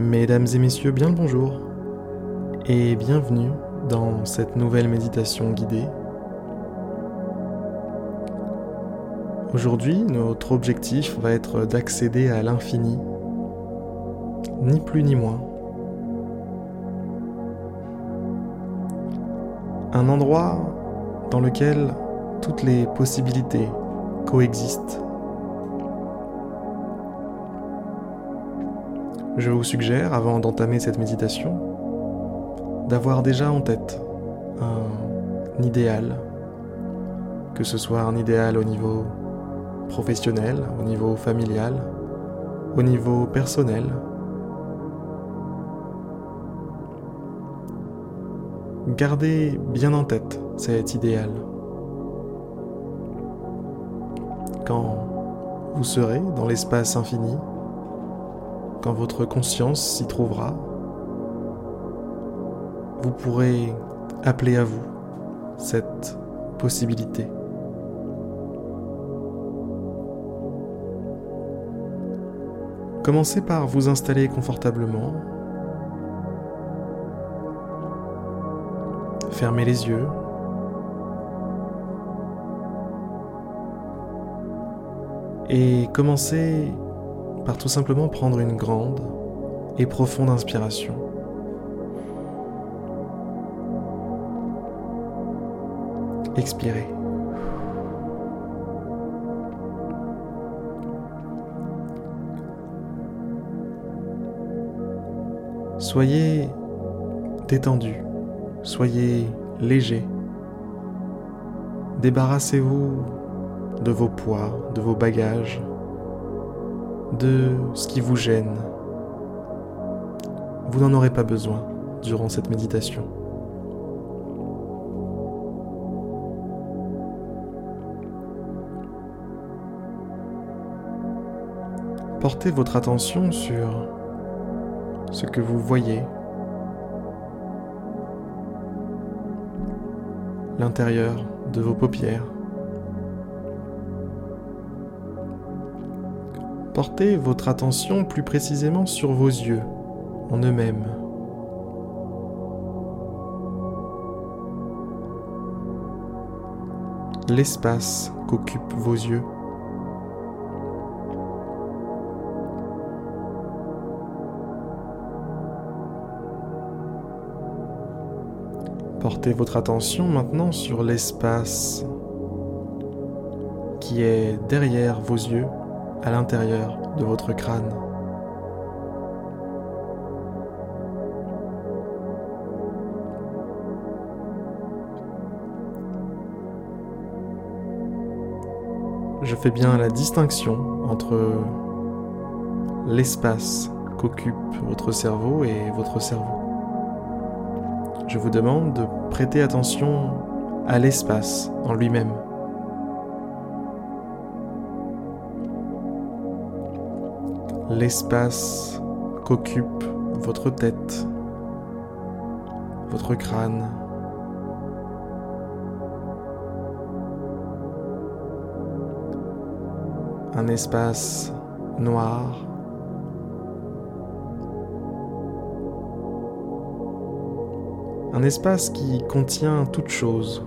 Mesdames et messieurs, bien le bonjour et bienvenue dans cette nouvelle méditation guidée. Aujourd'hui, notre objectif va être d'accéder à l'infini, ni plus ni moins. Un endroit dans lequel toutes les possibilités coexistent. Je vous suggère, avant d'entamer cette méditation, d'avoir déjà en tête un idéal, que ce soit un idéal au niveau professionnel, au niveau familial, au niveau personnel. Gardez bien en tête cet idéal. Quand vous serez dans l'espace infini, quand votre conscience s'y trouvera, vous pourrez appeler à vous cette possibilité. Commencez par vous installer confortablement. Fermez les yeux. Et commencez tout simplement prendre une grande et profonde inspiration. Expirez. Soyez détendu, soyez léger. Débarrassez-vous de vos poids, de vos bagages, de ce qui vous gêne. Vous n'en aurez pas besoin durant cette méditation. Portez votre attention sur ce que vous voyez, l'intérieur de vos paupières. Portez votre attention plus précisément sur vos yeux en eux-mêmes. L'espace qu'occupent vos yeux. Portez votre attention maintenant sur l'espace qui est derrière vos yeux à l'intérieur de votre crâne. Je fais bien la distinction entre l'espace qu'occupe votre cerveau et votre cerveau. Je vous demande de prêter attention à l'espace en lui-même. L'espace qu'occupe votre tête, votre crâne. Un espace noir. Un espace qui contient toute chose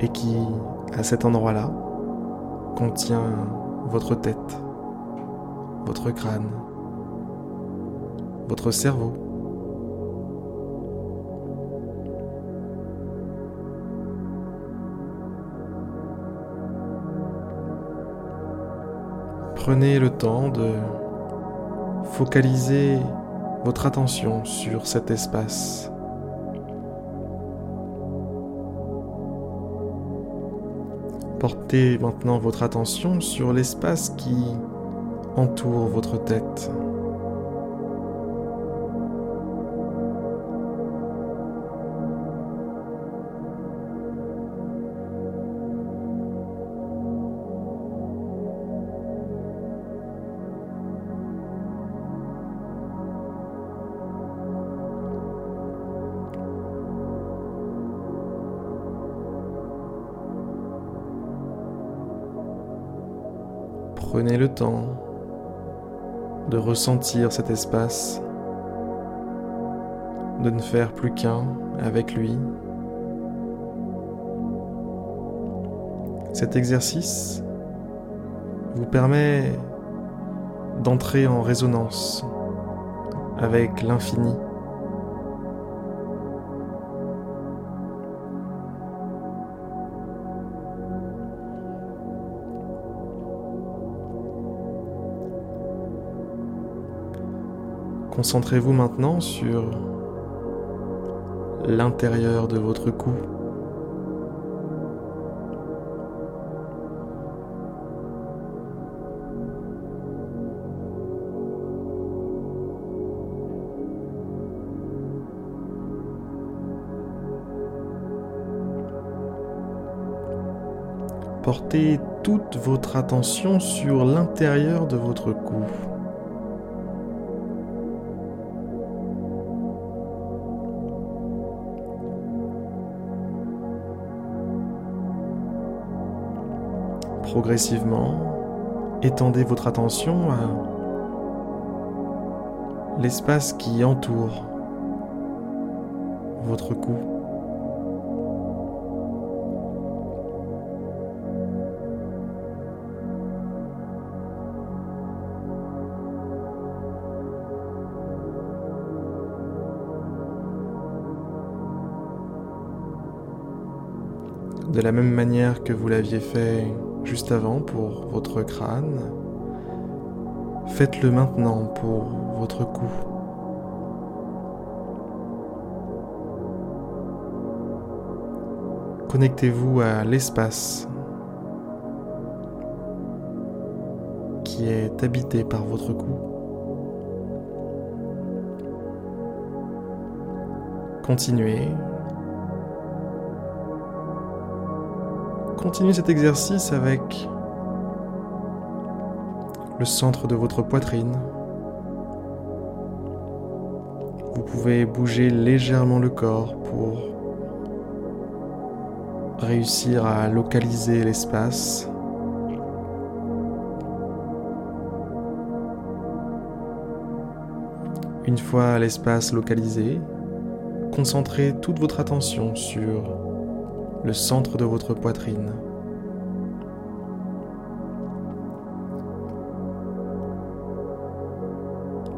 et qui, à cet endroit-là, contient votre tête, votre crâne, votre cerveau. Prenez le temps de focaliser votre attention sur cet espace Portez maintenant votre attention sur l'espace qui entoure votre tête. Prenez le temps de ressentir cet espace, de ne faire plus qu'un avec lui. Cet exercice vous permet d'entrer en résonance avec l'infini. Concentrez-vous maintenant sur l'intérieur de votre cou. Portez toute votre attention sur l'intérieur de votre cou. Progressivement, étendez votre attention à l'espace qui entoure votre cou. De la même manière que vous l'aviez fait juste avant pour votre crâne. Faites-le maintenant pour votre cou. Connectez-vous à l'espace qui est habité par votre cou. Continuez Continuez cet exercice avec le centre de votre poitrine. Vous pouvez bouger légèrement le corps pour réussir à localiser l'espace. Une fois l'espace localisé, concentrez toute votre attention sur le centre de votre poitrine.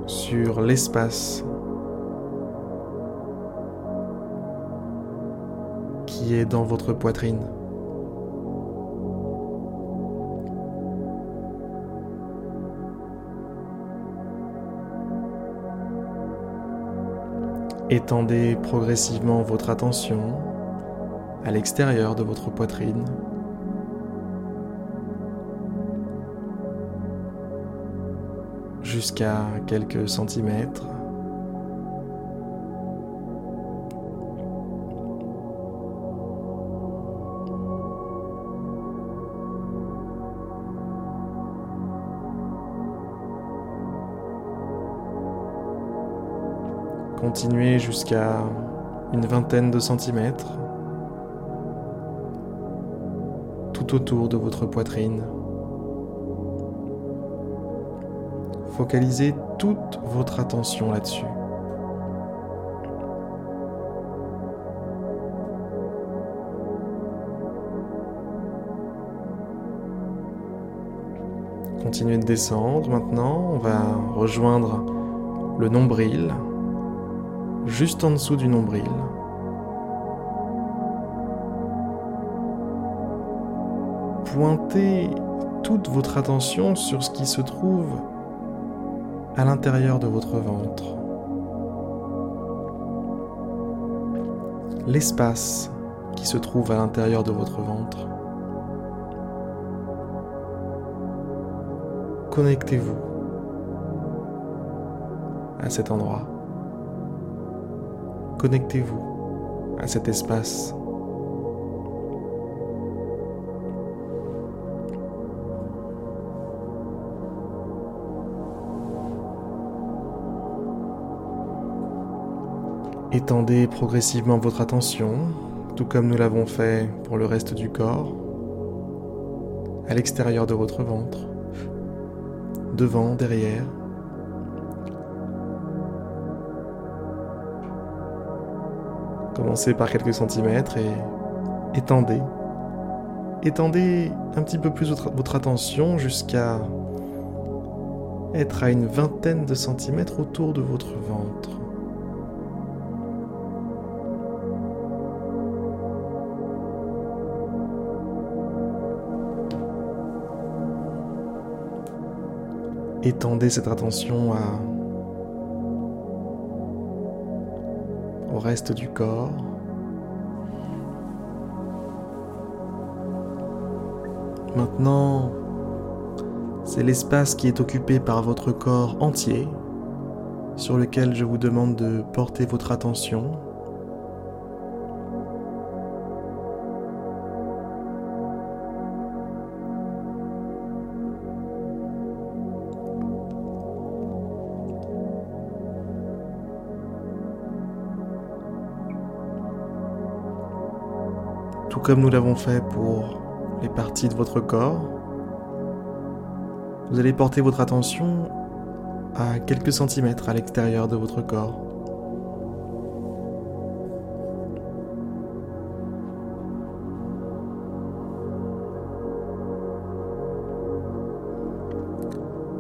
Sur l'espace qui est dans votre poitrine. Étendez progressivement votre attention à l'extérieur de votre poitrine. jusqu'à quelques centimètres. Continuez jusqu'à une vingtaine de centimètres. Autour de votre poitrine. Focalisez toute votre attention là-dessus. Continuez de descendre maintenant, on va rejoindre le nombril, juste en dessous du nombril. Pointez toute votre attention sur ce qui se trouve à l'intérieur de votre ventre. L'espace qui se trouve à l'intérieur de votre ventre. Connectez-vous à cet endroit. Connectez-vous à cet espace. Étendez progressivement votre attention, tout comme nous l'avons fait pour le reste du corps, à l'extérieur de votre ventre, devant, derrière. Commencez par quelques centimètres et étendez. Étendez un petit peu plus votre attention jusqu'à être à une vingtaine de centimètres autour de votre ventre. Étendez cette attention au reste du corps. Maintenant, c'est l'espace qui est occupé par votre corps entier sur lequel je vous demande de porter votre attention. Comme nous l'avons fait pour les parties de votre corps. Vous allez porter votre attention à quelques centimètres à l'extérieur de votre corps.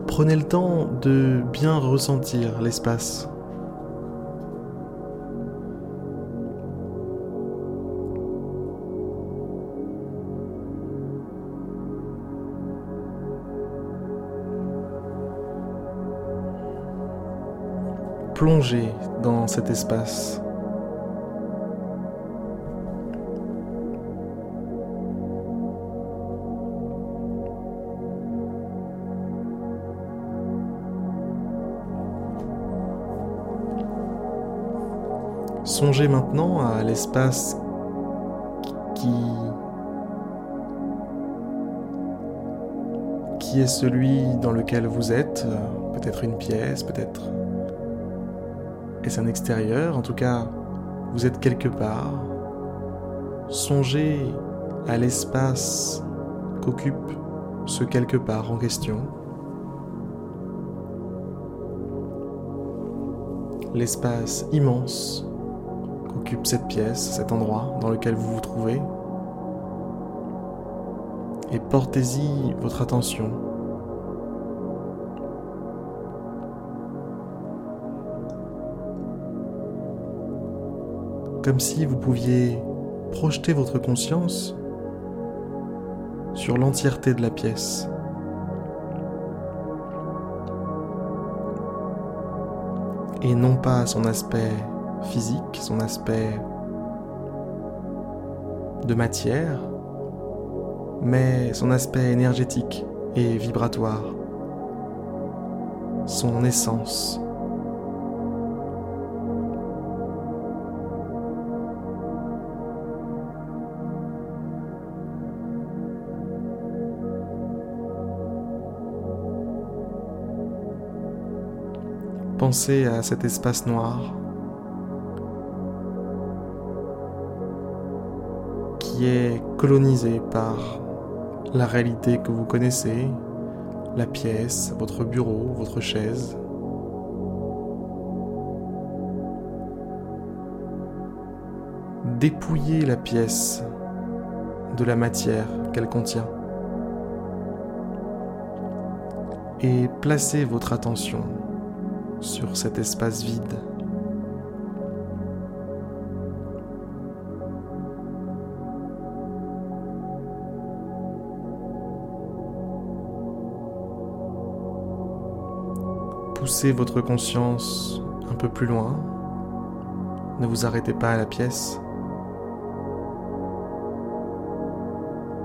Prenez le temps de bien ressentir l'espace plonger dans cet espace. Songez maintenant à l'espace qui qui est celui dans lequel vous êtes, peut-être une pièce, peut-être est-ce un extérieur? En tout cas, vous êtes quelque part. Songez à l'espace qu'occupe ce quelque part en question. L'espace immense qu'occupe cette pièce, cet endroit dans lequel vous vous trouvez. Et portez-y votre attention. Comme si vous pouviez projeter votre conscience sur l'entièreté de la pièce. Et non pas son aspect physique, son aspect de matière, mais son aspect énergétique et vibratoire, son essence. Pensez à cet espace noir qui est colonisé par la réalité que vous connaissez, la pièce, votre bureau, votre chaise. Dépouillez la pièce de la matière qu'elle contient et placez votre attention sur cet espace vide. Poussez votre conscience un peu plus loin. Ne vous arrêtez pas à la pièce.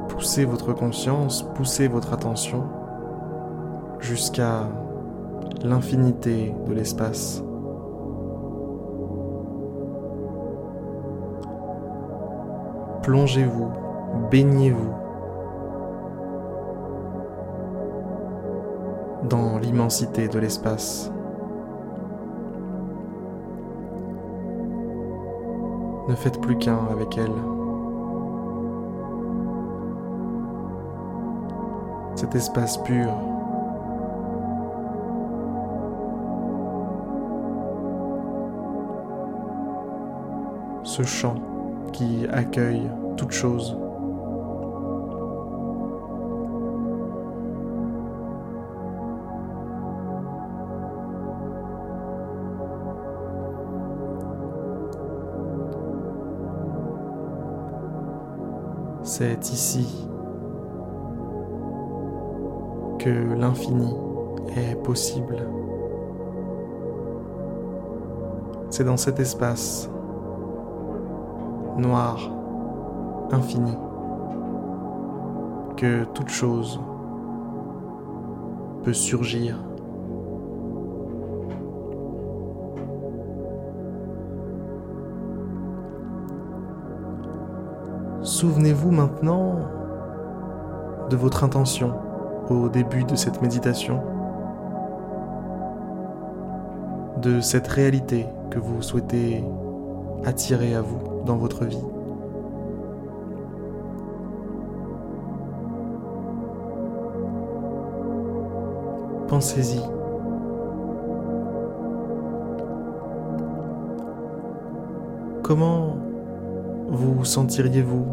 Poussez votre conscience, poussez votre attention jusqu'à l'infinité de l'espace. Plongez-vous, baignez-vous dans l'immensité de l'espace. Ne faites plus qu'un avec elle. Cet espace pur ce champ qui accueille toute chose. C'est ici que l'infini est possible. C'est dans cet espace noir, infini, que toute chose peut surgir. Souvenez-vous maintenant de votre intention au début de cette méditation, de cette réalité que vous souhaitez attirer à vous dans votre vie. Pensez-y. Comment vous sentiriez-vous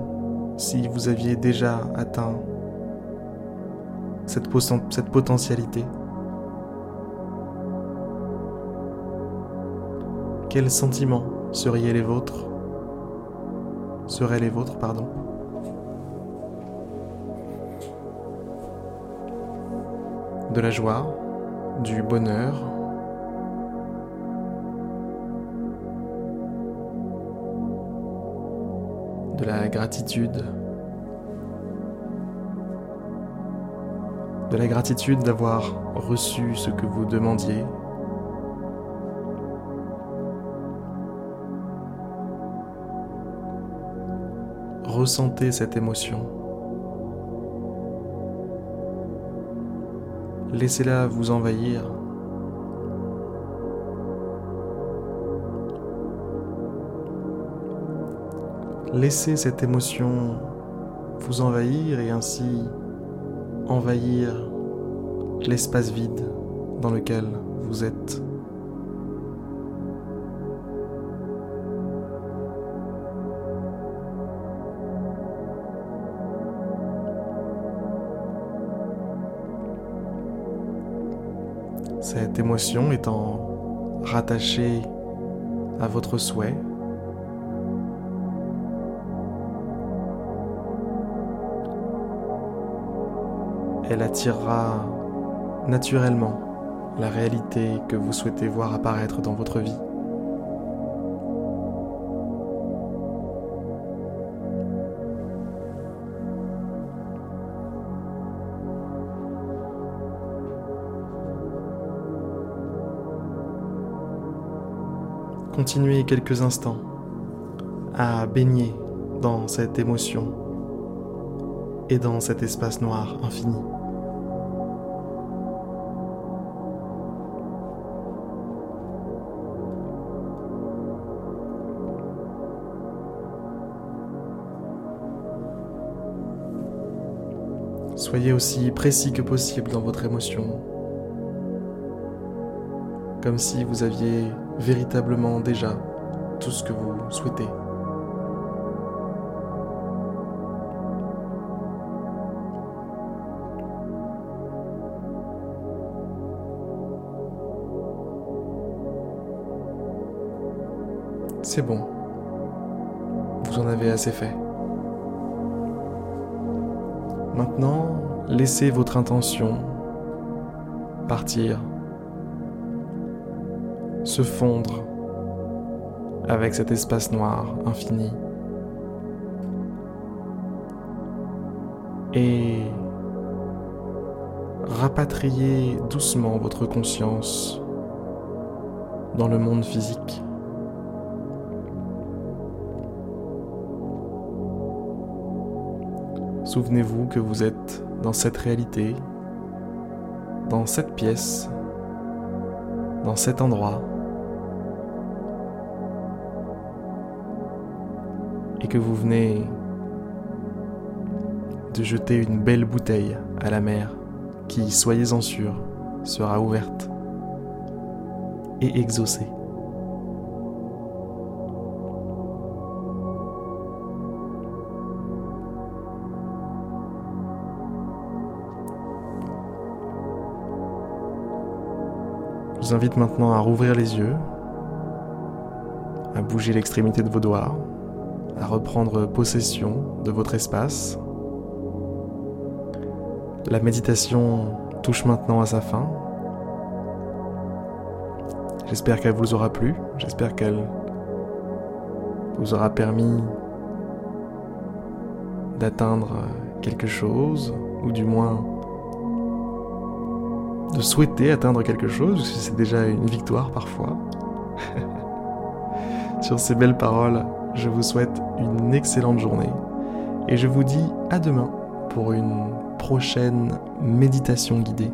si vous aviez déjà atteint cette, potentialité? Quels sentiments seraient les vôtres? Seraient les vôtres, pardon. De la joie, du bonheur, de la gratitude, de la gratitude d'avoir reçu ce que vous demandiez. Ressentez cette émotion. Laissez-la vous envahir. Laissez cette émotion vous envahir et ainsi envahir l'espace vide dans lequel vous êtes. Cette émotion étant rattachée à votre souhait, elle attirera naturellement la réalité que vous souhaitez voir apparaître dans votre vie. Continuez quelques instants à baigner dans cette émotion et dans cet espace noir infini. Soyez aussi précis que possible dans votre émotion, comme si vous aviez véritablement déjà tout ce que vous souhaitez. C'est bon. Vous en avez assez fait. Maintenant, laissez votre intention partir, se fondre avec cet espace noir infini. Et rapatriez doucement votre conscience dans le monde physique. Souvenez-vous que vous êtes dans cette réalité, dans cette pièce, dans cet endroit, et que vous venez de jeter une belle bouteille à la mer qui, soyez-en sûr, sera ouverte et exaucée. Vous invite maintenant à rouvrir les yeux, à bouger l'extrémité de vos doigts, à reprendre possession de votre espace. La méditation touche maintenant à sa fin. J'espère qu'elle vous aura plu, j'espère qu'elle vous aura permis d'atteindre quelque chose, ou du moins de souhaiter atteindre quelque chose, que c'est déjà une victoire parfois. Sur ces belles paroles, je vous souhaite une excellente journée et je vous dis à demain pour une prochaine méditation guidée.